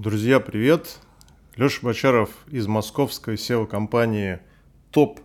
Друзья, привет! Леша Бочаров из московской SEO-компании Top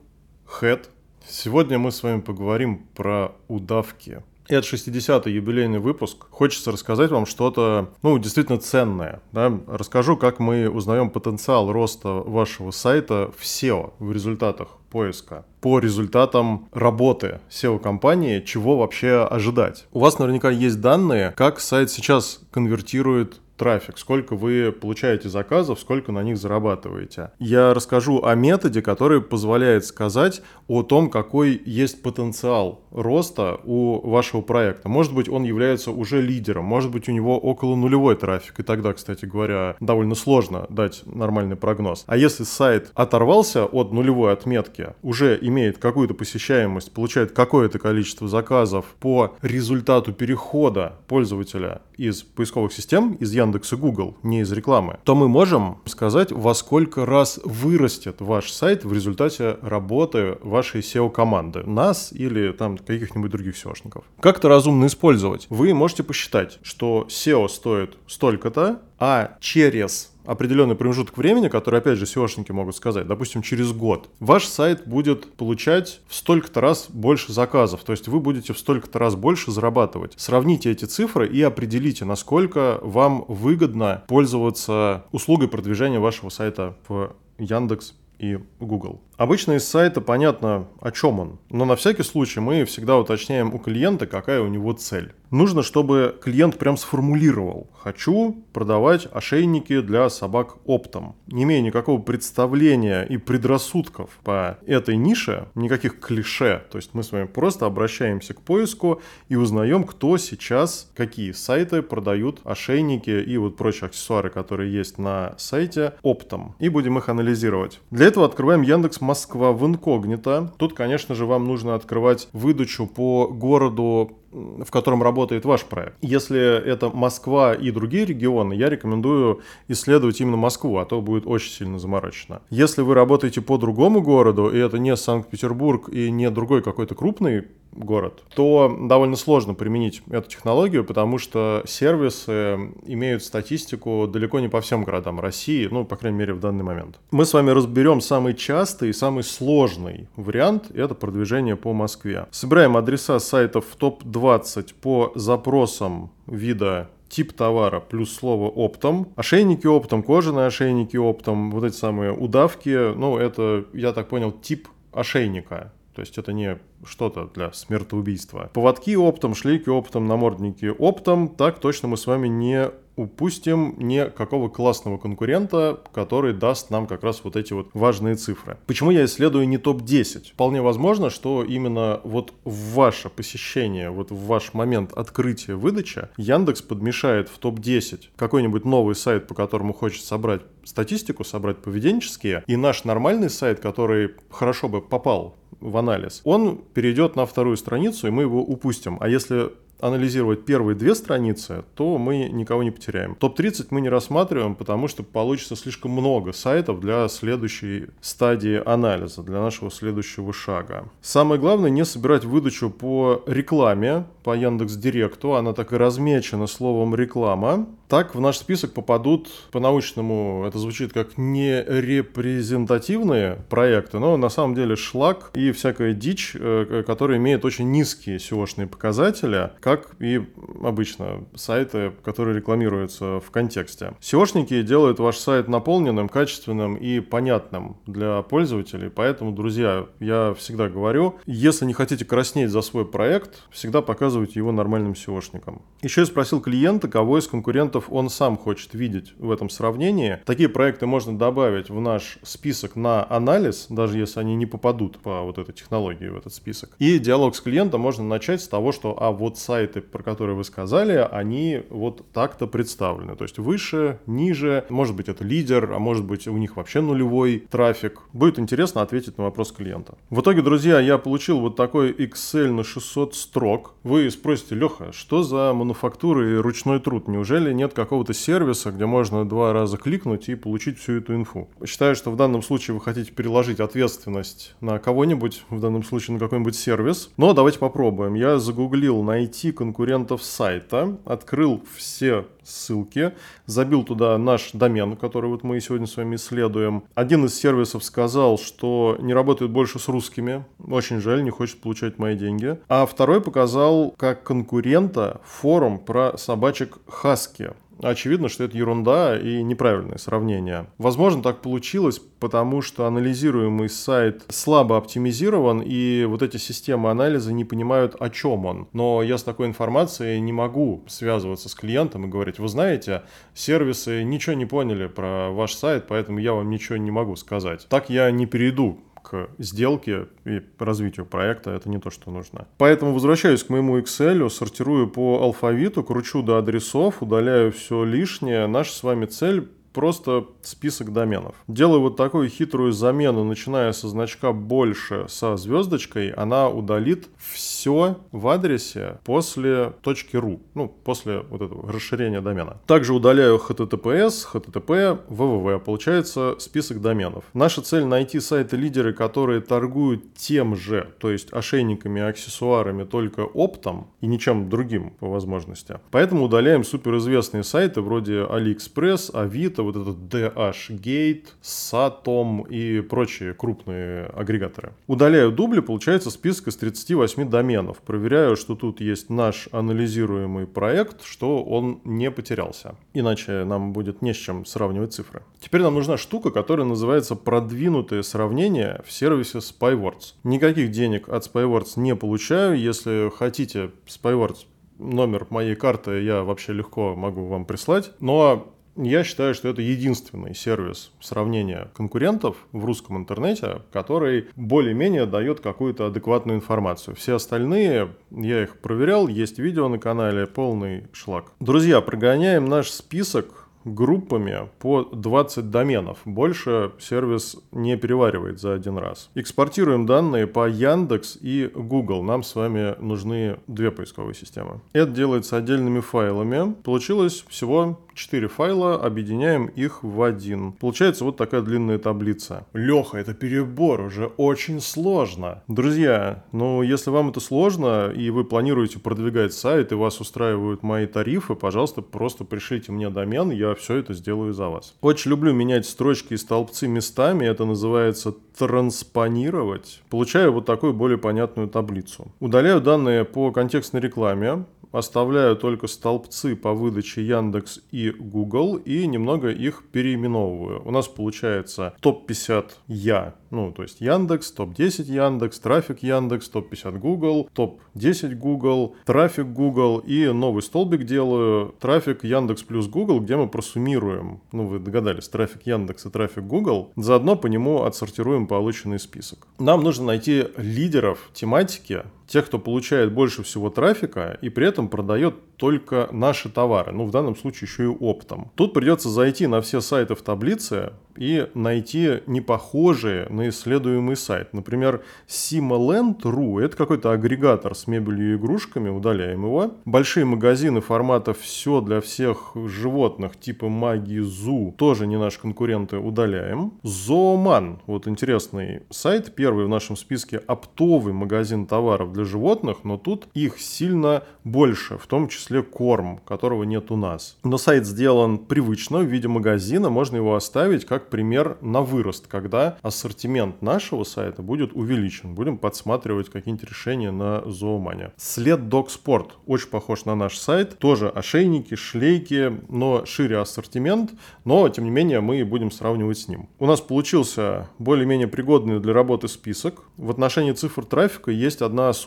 Head. Сегодня мы с вами поговорим про удавки. Это 60-й юбилейный выпуск. Хочется рассказать вам что-то, ну, действительно ценное. Да? Расскажу, как мы узнаем потенциал роста вашего сайта в SEO, в результатах поиска. По результатам работы SEO-компании, чего вообще ожидать. У вас наверняка есть данные, как сайт сейчас конвертирует трафик, сколько вы получаете заказов, сколько на них зарабатываете. Я расскажу о методе, который позволяет сказать о том, какой есть потенциал роста у вашего проекта. Может быть, он является уже лидером, может быть, у него около нулевой трафик, и тогда, кстати говоря, довольно сложно дать нормальный прогноз. А если сайт оторвался от нулевой отметки, уже имеет какую-то посещаемость, получает какое-то количество заказов по результату перехода пользователя из поисковых систем, из Яндекс и Google, не из рекламы, то мы можем сказать, во сколько раз вырастет ваш сайт в результате работы вашей SEO-команды, нас или там каких-нибудь других SEOшников. Как это разумно использовать? Вы можете посчитать, что SEO стоит столько-то, а через определенный промежуток времени, который, опять же, SEOшники могут сказать, допустим, через год, ваш сайт будет получать в столько-то раз больше заказов, то есть вы будете в столько-то раз больше зарабатывать. Сравните эти цифры и определите, насколько вам выгодно пользоваться услугой продвижения вашего сайта в Яндекс и Google. Обычно из сайта понятно, о чем он, но на всякий случай мы всегда уточняем у клиента, какая у него цель. Нужно, чтобы клиент прям сформулировал «хочу продавать ошейники для собак оптом». Не имея никакого представления и предрассудков по этой нише, никаких клише, то есть мы с вами просто обращаемся к поиску и узнаем, кто сейчас, какие сайты продают ошейники и вот прочие аксессуары, которые есть на сайте оптом, и будем их анализировать. Для этого открываем Яндекс Москва в инкогнито. Тут, конечно же, вам нужно открывать выдачу по городу в котором работает ваш проект. Если это Москва и другие регионы, я рекомендую исследовать именно Москву, а то будет очень сильно заморочено. Если вы работаете по другому городу, и это не Санкт-Петербург и не другой какой-то крупный город, то довольно сложно применить эту технологию, потому что сервисы имеют статистику далеко не по всем городам России, ну, по крайней мере, в данный момент. Мы с вами разберем самый частый и самый сложный вариант – это продвижение по Москве. Собираем адреса сайтов в топ-2 20 по запросам вида тип товара плюс слово оптом. Ошейники оптом, кожаные ошейники оптом, вот эти самые удавки, ну это, я так понял, тип ошейника. То есть это не что-то для смертоубийства. Поводки оптом, шлейки оптом, намордники оптом. Так точно мы с вами не упустим никакого классного конкурента, который даст нам как раз вот эти вот важные цифры. Почему я исследую не топ-10? Вполне возможно, что именно вот в ваше посещение, вот в ваш момент открытия выдачи Яндекс подмешает в топ-10 какой-нибудь новый сайт, по которому хочет собрать статистику, собрать поведенческие, и наш нормальный сайт, который хорошо бы попал в анализ, он перейдет на вторую страницу, и мы его упустим. А если анализировать первые две страницы, то мы никого не потеряем. Топ-30 мы не рассматриваем, потому что получится слишком много сайтов для следующей стадии анализа, для нашего следующего шага. Самое главное не собирать выдачу по рекламе, по Яндекс Директу, она так и размечена словом реклама. Так в наш список попадут по-научному, это звучит как нерепрезентативные проекты, но на самом деле шлак и всякая дичь, э, которая имеет очень низкие SEO-шные показатели, как и обычно сайты, которые рекламируются в контексте. SEOшники делают ваш сайт наполненным, качественным и понятным для пользователей, поэтому, друзья, я всегда говорю, если не хотите краснеть за свой проект, всегда показывайте его нормальным SEOшникам. Еще я спросил клиента, кого из конкурентов он сам хочет видеть в этом сравнении. Такие проекты можно добавить в наш список на анализ, даже если они не попадут по вот этой технологии в этот список. И диалог с клиентом можно начать с того, что а вот сайт сайты, про которые вы сказали, они вот так-то представлены. То есть выше, ниже, может быть это лидер, а может быть у них вообще нулевой трафик. Будет интересно ответить на вопрос клиента. В итоге, друзья, я получил вот такой Excel на 600 строк. Вы спросите, Леха, что за мануфактура и ручной труд? Неужели нет какого-то сервиса, где можно два раза кликнуть и получить всю эту инфу? Считаю, что в данном случае вы хотите переложить ответственность на кого-нибудь, в данном случае на какой-нибудь сервис. Но давайте попробуем. Я загуглил найти конкурентов сайта, открыл все ссылки, забил туда наш домен, который вот мы сегодня с вами исследуем. Один из сервисов сказал, что не работает больше с русскими, очень жаль, не хочет получать мои деньги. А второй показал как конкурента форум про собачек Хаски. Очевидно, что это ерунда и неправильное сравнение. Возможно, так получилось, потому что анализируемый сайт слабо оптимизирован, и вот эти системы анализа не понимают, о чем он. Но я с такой информацией не могу связываться с клиентом и говорить, вы знаете, сервисы ничего не поняли про ваш сайт, поэтому я вам ничего не могу сказать. Так я не перейду к сделке и развитию проекта, это не то, что нужно. Поэтому возвращаюсь к моему Excel, сортирую по алфавиту, кручу до адресов, удаляю все лишнее. Наша с вами цель просто список доменов. Делаю вот такую хитрую замену, начиная со значка больше со звездочкой, она удалит все в адресе после .ru, ну, после вот этого расширения домена. Также удаляю HTTPS, HTTP, www. Получается список доменов. Наша цель найти сайты-лидеры, которые торгуют тем же, то есть ошейниками и аксессуарами только оптом и ничем другим по возможности. Поэтому удаляем суперизвестные сайты вроде AliExpress, Авито, вот этот DH-Gate, Satom и прочие крупные агрегаторы. Удаляю дубли, получается список из 38 доменов. Проверяю, что тут есть наш анализируемый проект, что он не потерялся. Иначе нам будет не с чем сравнивать цифры. Теперь нам нужна штука, которая называется продвинутое сравнение в сервисе Spywords. Никаких денег от Spywords не получаю. Если хотите Spywords номер моей карты я вообще легко могу вам прислать. Но я считаю, что это единственный сервис сравнения конкурентов в русском интернете, который более-менее дает какую-то адекватную информацию. Все остальные, я их проверял, есть видео на канале, полный шлак. Друзья, прогоняем наш список группами по 20 доменов. Больше сервис не переваривает за один раз. Экспортируем данные по Яндекс и Google. Нам с вами нужны две поисковые системы. Это делается отдельными файлами. Получилось всего 4 файла, объединяем их в один. Получается вот такая длинная таблица. Леха, это перебор, уже очень сложно. Друзья, ну если вам это сложно, и вы планируете продвигать сайт, и вас устраивают мои тарифы, пожалуйста, просто пришлите мне домен, я все это сделаю за вас. Очень люблю менять строчки и столбцы местами, это называется транспонировать. Получаю вот такую более понятную таблицу. Удаляю данные по контекстной рекламе, оставляю только столбцы по выдаче Яндекс и Google и немного их переименовываю. У нас получается топ-50 я, ну то есть Яндекс, топ-10 Яндекс, трафик Яндекс, топ-50 Google, топ-10 Google, трафик Google и новый столбик делаю трафик Яндекс плюс Google, где мы просуммируем, ну вы догадались, трафик Яндекс и трафик Google, заодно по нему отсортируем полученный список. Нам нужно найти лидеров тематики, тех, кто получает больше всего трафика и при этом продает только наши товары, ну в данном случае еще и оптом. Тут придется зайти на все сайты в таблице и найти непохожие на исследуемый сайт. Например, Simaland.ru – это какой-то агрегатор с мебелью и игрушками, удаляем его. Большие магазины формата «все для всех животных» типа Магии Зу тоже не наши конкуренты, удаляем. Зооман – вот интересный сайт, первый в нашем списке оптовый магазин товаров для животных, но тут их сильно больше, в том числе корм, которого нет у нас. Но сайт сделан привычно в виде магазина, можно его оставить как пример на вырост, когда ассортимент нашего сайта будет увеличен. Будем подсматривать какие-нибудь решения на Зоомане. След Dog Sport очень похож на наш сайт. Тоже ошейники, шлейки, но шире ассортимент, но тем не менее мы будем сравнивать с ним. У нас получился более-менее пригодный для работы список. В отношении цифр трафика есть одна особенность.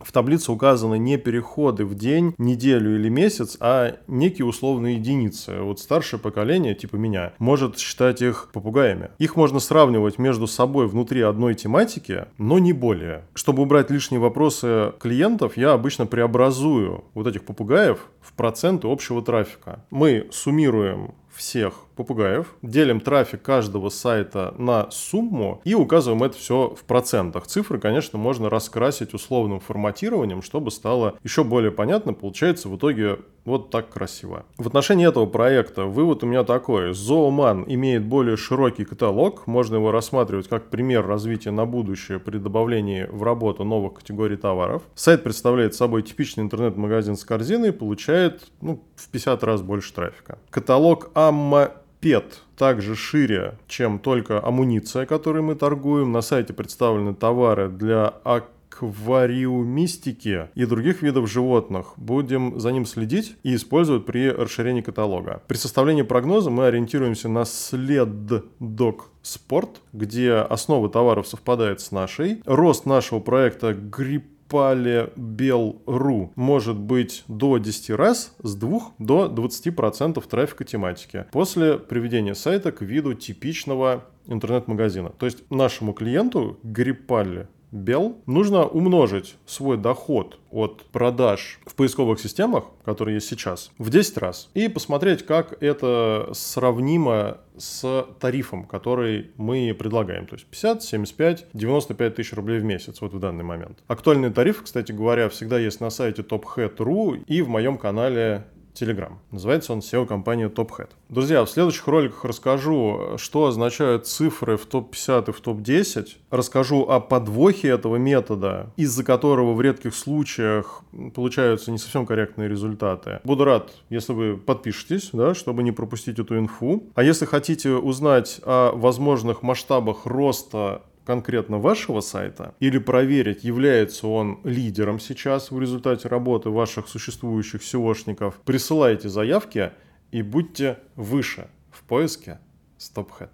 В таблице указаны не переходы в день, неделю или месяц, а некие условные единицы. Вот старшее поколение, типа меня, может считать их попугаями. Их можно сравнивать между собой внутри одной тематики, но не более. Чтобы убрать лишние вопросы клиентов, я обычно преобразую вот этих попугаев в проценты общего трафика. Мы суммируем всех попугаев, делим трафик каждого сайта на сумму и указываем это все в процентах. Цифры, конечно, можно раскрасить условным форматированием, чтобы стало еще более понятно. Получается в итоге вот так красиво. В отношении этого проекта вывод у меня такой. Зооман имеет более широкий каталог. Можно его рассматривать как пример развития на будущее при добавлении в работу новых категорий товаров. Сайт представляет собой типичный интернет-магазин с корзиной и получает ну, в 50 раз больше трафика. Каталог Амма ПЕТ также шире, чем только амуниция, которой мы торгуем. На сайте представлены товары для аквариумистики и других видов животных. Будем за ним следить и использовать при расширении каталога. При составлении прогноза мы ориентируемся на следдок спорт, где основы товаров совпадают с нашей. Рост нашего проекта грипп Palebel.ru может быть до 10 раз с 2 до 20% трафика тематики после приведения сайта к виду типичного интернет-магазина. То есть нашему клиенту Гриппале Бел, нужно умножить свой доход от продаж в поисковых системах, которые есть сейчас, в 10 раз. И посмотреть, как это сравнимо с тарифом, который мы предлагаем. То есть 50, 75, 95 тысяч рублей в месяц вот в данный момент. Актуальный тариф, кстати говоря, всегда есть на сайте tophead.ru и в моем канале Telegram. Называется он SEO-компания TopHead. Друзья, в следующих роликах расскажу, что означают цифры в топ-50 и в топ-10. Расскажу о подвохе этого метода, из-за которого в редких случаях получаются не совсем корректные результаты. Буду рад, если вы подпишетесь, да, чтобы не пропустить эту инфу. А если хотите узнать о возможных масштабах роста конкретно вашего сайта или проверить, является он лидером сейчас в результате работы ваших существующих SEOшников, присылайте заявки и будьте выше в поиске StopHead.